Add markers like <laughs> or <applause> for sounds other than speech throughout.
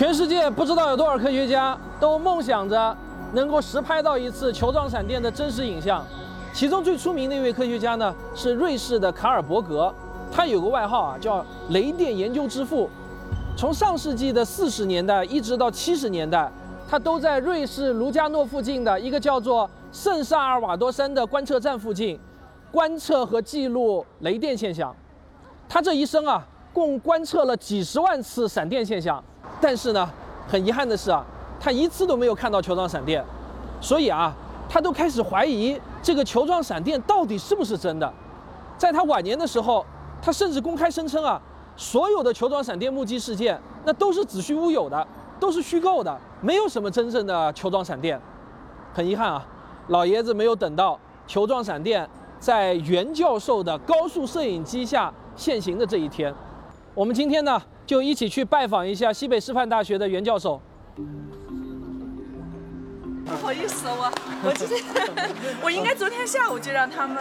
全世界不知道有多少科学家都梦想着能够实拍到一次球状闪电的真实影像。其中最出名的一位科学家呢，是瑞士的卡尔伯格，他有个外号啊，叫“雷电研究之父”。从上世纪的四十年代一直到七十年代，他都在瑞士卢加诺附近的一个叫做圣萨尔瓦多山的观测站附近，观测和记录雷电现象。他这一生啊，共观测了几十万次闪电现象，但是呢，很遗憾的是啊，他一次都没有看到球状闪电，所以啊，他都开始怀疑这个球状闪电到底是不是真的。在他晚年的时候，他甚至公开声称啊，所有的球状闪电目击事件那都是子虚乌有的，都是虚构的，没有什么真正的球状闪电。很遗憾啊，老爷子没有等到球状闪电在袁教授的高速摄影机下。现行的这一天，我们今天呢就一起去拜访一下西北师范大学的袁教授。不好意思，我 <laughs> 我今天 <laughs> 我应该昨天下午就让他们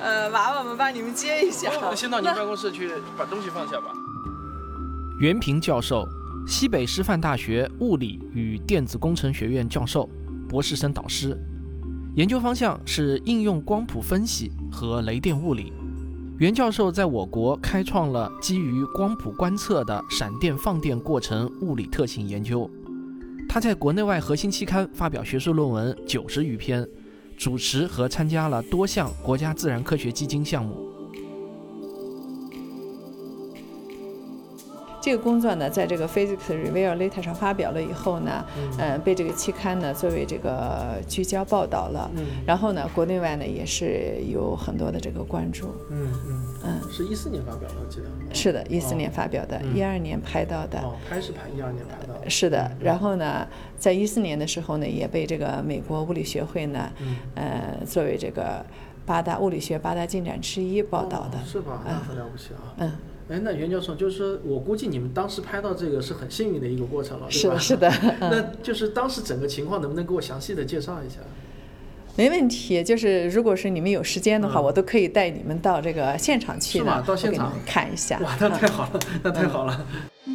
呃娃娃们帮你们接一下。先到您办公室去把东西放下吧。袁平教授，西北师范大学物理与电子工程学院教授，博士生导师，研究方向是应用光谱分析和雷电物理。袁教授在我国开创了基于光谱观测的闪电放电过程物理特性研究。他在国内外核心期刊发表学术论文九十余篇，主持和参加了多项国家自然科学基金项目。这个工作呢，在这个 Physics Review Letter 上发表了以后呢，嗯，被这个期刊呢作为这个聚焦报道了。嗯。然后呢，国内外呢也是有很多的这个关注。嗯嗯嗯。是一四年发表的，我记得。是的，一四年发表的，一二年拍到的。哦，拍是拍一二年拍到的。是的，然后呢，在一四年的时候呢，也被这个美国物理学会呢，呃，作为这个八大物理学八大进展之一报道的。是吧？那很了不起啊。嗯。哎，那袁教授，就是说我估计你们当时拍到这个是很幸运的一个过程了，是吧？是的，<laughs> 那就是当时整个情况能不能给我详细的介绍一下？没问题，就是如果是你们有时间的话，我都可以带你们到这个现场去的，到现场看一下。哇，那太好了，那太好了。<laughs>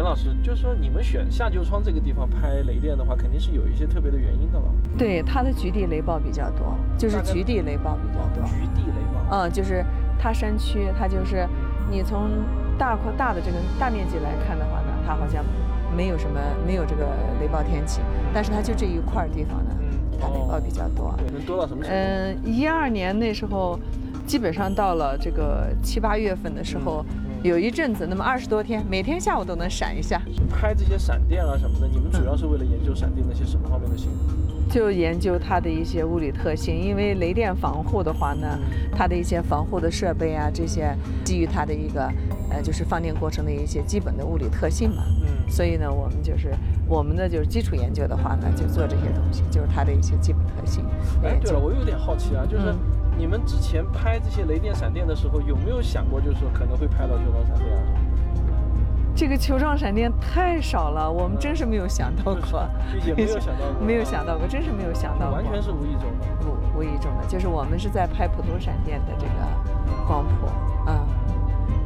袁老师，就是说你们选下旧窗这个地方拍雷电的话，肯定是有一些特别的原因的了。对，它的局地雷暴比较多，就是局地雷暴比较多。局地雷暴。嗯，就是它山区，它就是你从大块大的这个大面积来看的话呢，它好像没有什么没有这个雷暴天气，但是它就这一块地方呢，它雷暴比较多。能多到什么程度？嗯，一二年那时候，基本上到了这个七八月份的时候。有一阵子，那么二十多天，每天下午都能闪一下。拍这些闪电啊什么的，你们主要是为了研究闪电的一些什么方面的性能？就研究它的一些物理特性。因为雷电防护的话呢，它的一些防护的设备啊，这些基于它的一个，呃，就是放电过程的一些基本的物理特性嘛。嗯。所以呢，我们就是我们的就是基础研究的话呢，就做这些东西，就是它的一些基本特性。哎，对了，我有点好奇啊，就是。你们之前拍这些雷电、闪电的时候，有没有想过，就是说可能会拍到球状闪电啊？这个球状闪电太少了，我们真是没有想到过，也没有想到过，没有想到过，真是没有想到过，完全是无意中的，无无意中的，就是我们是在拍普通闪电的这个光谱，嗯，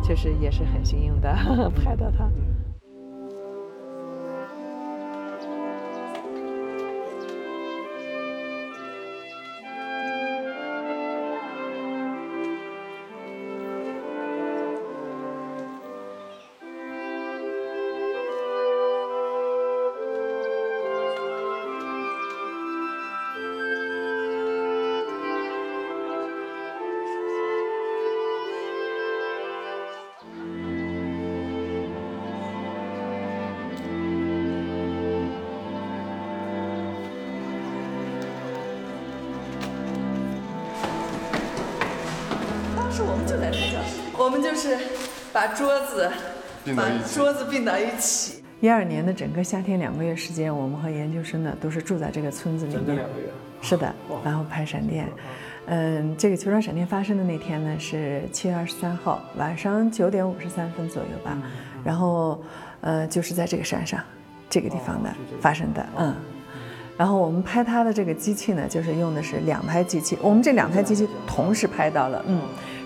确实也是很幸运的 <laughs> 拍到它。我们就是把桌子把桌子并到一起。一二年的整个夏天两个月时间，我们和研究生呢都是住在这个村子里面。两个月。是的，然后拍闪电。嗯，这个球状闪电发生的那天呢是七月二十三号晚上九点五十三分左右吧。然后，呃，就是在这个山上，这个地方的发生的。嗯。然后我们拍它的这个机器呢，就是用的是两台机器，我们这两台机器同时拍到了，嗯。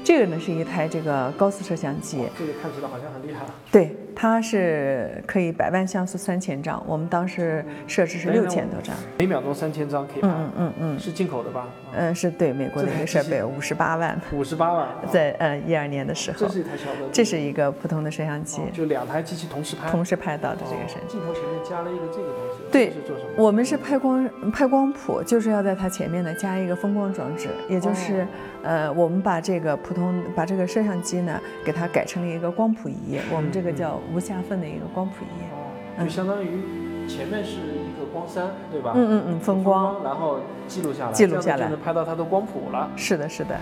这个呢是一台这个高斯摄像机，这个看起来好像很厉害。对，它是可以百万像素三千张，我们当时设置是六千多张，每秒钟三千张可以拍。嗯嗯嗯，是进口的吧？嗯，是对美国的一个设备，五十八万。五十八万，在呃一二年的时候。这是一台小的。这是一个普通的摄像机，就两台机器同时拍。同时拍到的这个是。镜头前面加了一个这个东西。对，我们是拍光拍光谱，就是要在它前面呢加一个风光装置，也就是，呃，我们把这个普通把这个摄像机呢，给它改成了一个光谱仪，我们这个叫无下分的一个光谱仪，就相当于前面是一个光栅，对吧？嗯嗯嗯，风光，然后记录下来，记录下来就能拍到它的光谱了。是的，是的。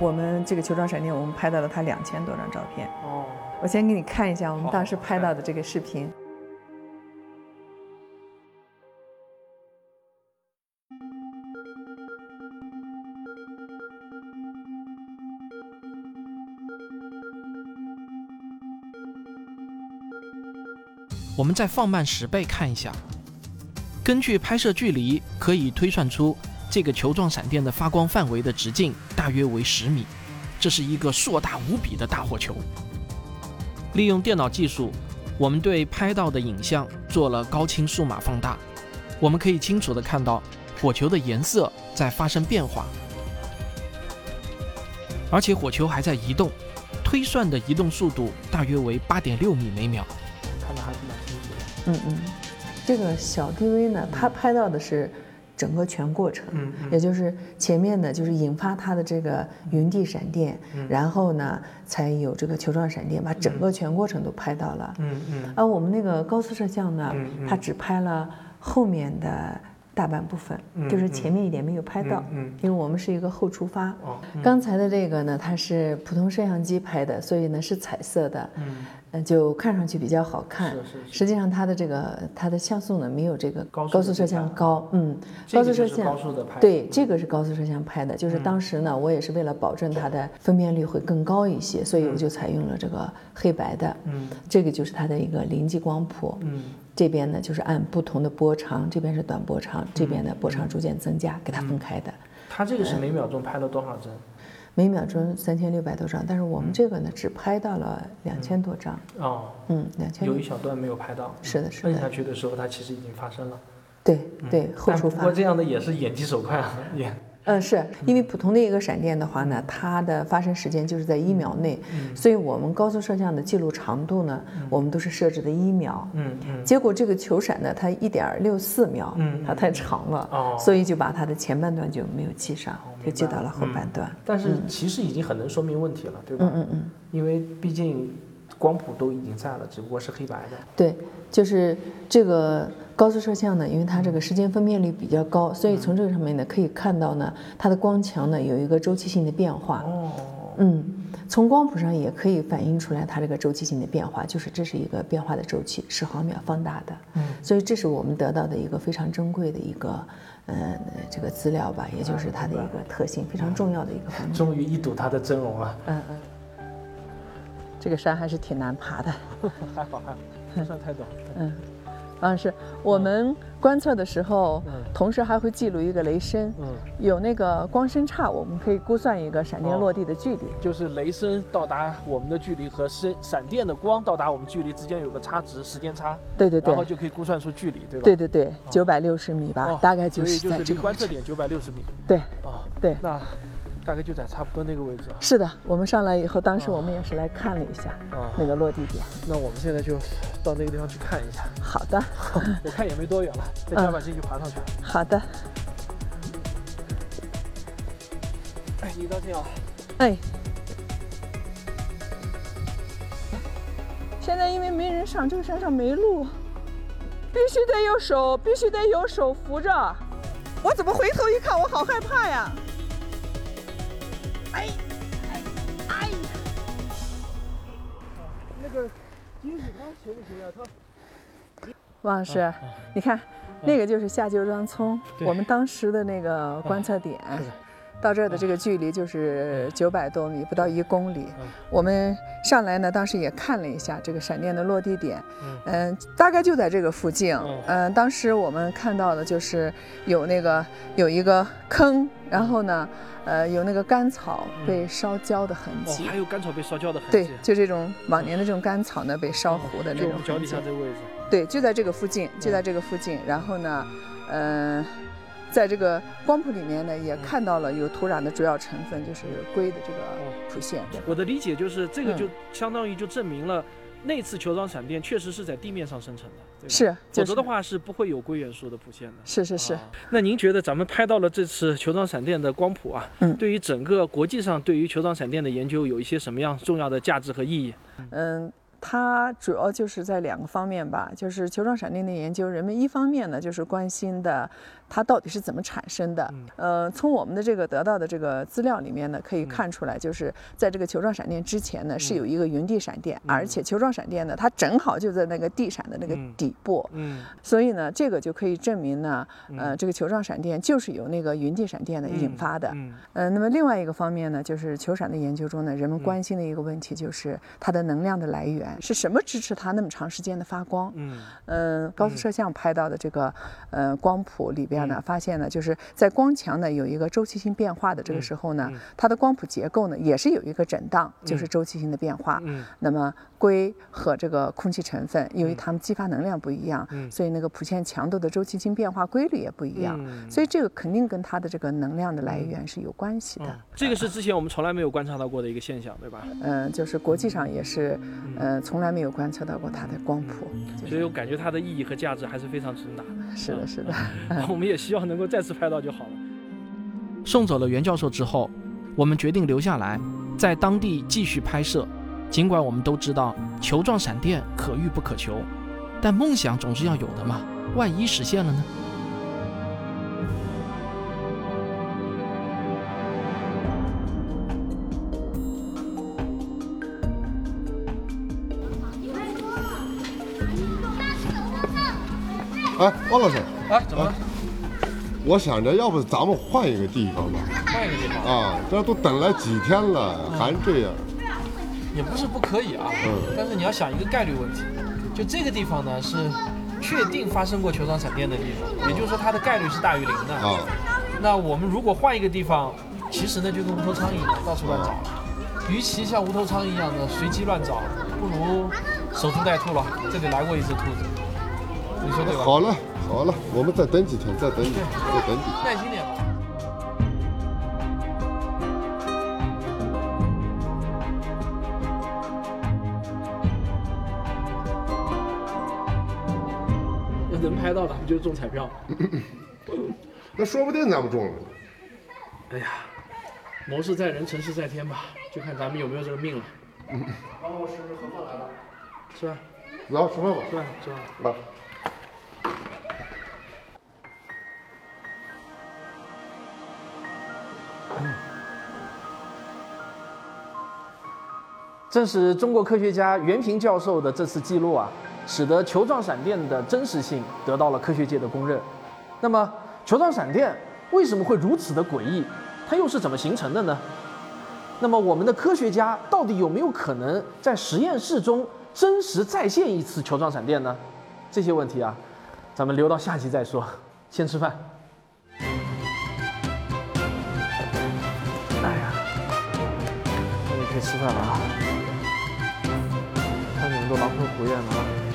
我们这个球状闪电，我们拍到了它两千多张照片。哦，我先给你看一下我们当时拍到的这个视频。我们再放慢十倍看一下，根据拍摄距离可以推算出。这个球状闪电的发光范围的直径大约为十米，这是一个硕大无比的大火球。利用电脑技术，我们对拍到的影像做了高清数码放大，我们可以清楚地看到火球的颜色在发生变化，而且火球还在移动，推算的移动速度大约为八点六米每秒。看的还是蛮清楚的。嗯嗯，这个小 DV 呢，它拍到的是。整个全过程，嗯，也就是前面的，就是引发它的这个云地闪电，然后呢，才有这个球状闪电，把整个全过程都拍到了，嗯嗯。而我们那个高速摄像呢，它只拍了后面的大半部分，就是前面一点没有拍到，嗯，因为我们是一个后出发。哦，刚才的这个呢，它是普通摄像机拍的，所以呢是彩色的，嗯。嗯，就看上去比较好看。实际上，它的这个它的像素呢，没有这个高速摄像高。嗯，高速摄像。对，这个是高速摄像拍的。就是当时呢，我也是为了保证它的分辨率会更高一些，所以我就采用了这个黑白的。嗯。这个就是它的一个临近光谱。嗯。这边呢，就是按不同的波长，这边是短波长，这边的波长逐渐增加，给它分开的。它这个是每秒钟拍了多少帧？每秒钟三千六百多张，但是我们这个呢，只拍到了两千多张。哦，嗯，两千。有一小段没有拍到。是的，是的。摁下去的时候，它其实已经发生了。对对，后出发。不过这样的也是眼疾手快啊，<laughs> 也。嗯，是因为普通的一个闪电的话呢，它的发生时间就是在一秒内，所以我们高速摄像的记录长度呢，我们都是设置的一秒。嗯嗯。结果这个球闪呢，它一点六四秒，嗯它太长了，所以就把它的前半段就没有记上，就记到了后半段。但是其实已经很能说明问题了，对吧？嗯嗯嗯。因为毕竟光谱都已经在了，只不过是黑白的。对，就是这个。高速摄像呢，因为它这个时间分辨率比较高，所以从这个上面呢可以看到呢，它的光强呢有一个周期性的变化。哦。嗯，从光谱上也可以反映出来它这个周期性的变化，就是这是一个变化的周期，十毫秒放大的。嗯。所以这是我们得到的一个非常珍贵的一个，呃，这个资料吧，也就是它的一个特性，非常重要的一个方面。终于一睹它的真容了。嗯嗯。这个山还是挺难爬的。还 <laughs> 好还好，不算太陡。嗯。啊，是我们观测的时候，同时还会记录一个雷声，嗯，有那个光声差，我们可以估算一个闪电落地的距离，就是雷声到达我们的距离和闪闪电的光到达我们距离之间有个差值，时间差，对对对，然后就可以估算出距离，对吧？对对对，九百六十米吧，大概就是在这个观测点九百六十米，对，哦，对，那。大概就在差不多那个位置。是的，我们上来以后，当时我们也是来看了一下那个落地点。那我们现在就到那个地方去看一下。好的，<laughs> 我看也没多远了，<laughs> 再加把劲就爬上去。好的。哎，你当心啊！哎。现在因为没人上，这个山上没路，必须得有手，必须得有手扶着。我怎么回头一看，我好害怕呀！王老师，你看，那个就是下旧庄村，我们当时的那个观测点。到这儿的这个距离就是九百多米，不到一公里。我们上来呢，当时也看了一下这个闪电的落地点，嗯，大概就在这个附近。嗯，当时我们看到的就是有那个有一个坑，然后呢，呃，有那个干草被烧焦的痕迹。哦，还有干草被烧焦的痕迹。对，就这种往年的这种干草呢，被烧糊的那种。脚底下这个位置。对，就在这个附近，就在这个附近。然后呢，嗯。在这个光谱里面呢，也看到了有土壤的主要成分就是硅的这个谱线。我的理解就是，这个就相当于就证明了那次球状闪电确实是在地面上生成的，是，否则的话是不会有硅元素的谱线的。是是是。那您觉得咱们拍到了这次球状闪电的光谱啊，嗯，对于整个国际上对于球状闪电的研究有一些什么样重要的价值和意义？嗯。它主要就是在两个方面吧，就是球状闪电的研究，人们一方面呢就是关心的它到底是怎么产生的。呃，从我们的这个得到的这个资料里面呢，可以看出来，就是在这个球状闪电之前呢，是有一个云地闪电，而且球状闪电呢，它正好就在那个地闪的那个底部。嗯。所以呢，这个就可以证明呢，呃，这个球状闪电就是由那个云地闪电呢引发的。嗯。呃，那么另外一个方面呢，就是球闪的研究中呢，人们关心的一个问题就是它的能量的来源。是什么支持它那么长时间的发光？嗯。嗯，高速摄像拍到的这个呃光谱里边呢，发现呢就是在光强呢有一个周期性变化的这个时候呢，它的光谱结构呢也是有一个震荡，就是周期性的变化。嗯，那么硅和这个空气成分，由于它们激发能量不一样，所以那个谱线强度的周期性变化规律也不一样。所以这个肯定跟它的这个能量的来源是有关系的。这个是之前我们从来没有观察到过的一个现象，对吧？嗯，就是国际上也是，呃。从来没有观测到过它的光谱，所以我感觉它的意义和价值还是非常之大。是的，是的，<laughs> 我们也希望能够再次拍到就好了。送走了袁教授之后，我们决定留下来，在当地继续拍摄。尽管我们都知道球状闪电可遇不可求，但梦想总是要有的嘛，万一实现了呢？哎，汪老师，哎，怎么了？我想着，要不咱们换一个地方吧？换一个地方啊！这都等了几天了，还这样。也不是不可以啊，嗯。但是你要想一个概率问题，就这个地方呢是确定发生过球状闪电的地方，也就是说它的概率是大于零的啊。那我们如果换一个地方，其实呢就跟无头苍蝇一样，到处乱找了。与其像无头苍蝇一样的随机乱找，不如守株待兔了。这里来过一只兔子。你说对吧？好了好了，我们再等几天，再等几天，再等几天，耐心点吧。那能拍到的，就中彩票。<coughs> 那说不定咱们中了。哎呀，谋事在人，成事在天吧，就看咱们有没有这个命了。然后是何凤来了，是吧？来吃饭吧，是吧？吃饭。来。正是中国科学家袁平教授的这次记录啊，使得球状闪电的真实性得到了科学界的公认。那么，球状闪电为什么会如此的诡异？它又是怎么形成的呢？那么，我们的科学家到底有没有可能在实验室中真实再现一次球状闪电呢？这些问题啊，咱们留到下集再说。先吃饭。哎呀，终于可以吃饭了啊！看你们都狼吞虎咽的啊！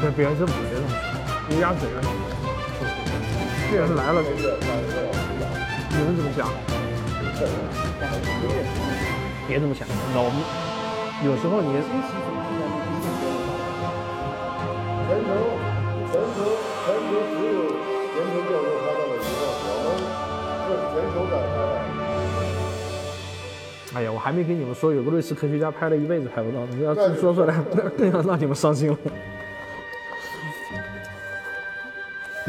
对，别人是不这种，你压嘴啊！别人来了，你们怎么想？别这么想，那我们有时候你。全球，全球，全球只有全球教授看到了一个，我们是全球展开的。哎呀，我还没跟你们说，有个瑞士科学家拍了一辈子拍不到，你要是说出来，<laughs> 那更要让你们伤心了。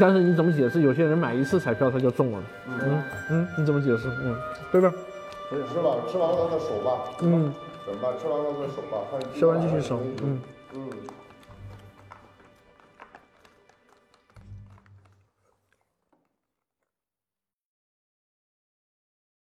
但是你怎么解释？有些人买一次彩票他就中了，嗯嗯，你怎么解释？嗯，对吧？吃完吃完了再数吧，嗯，怎么办？吃完了再数吧，看吃完继续数，嗯。嗯。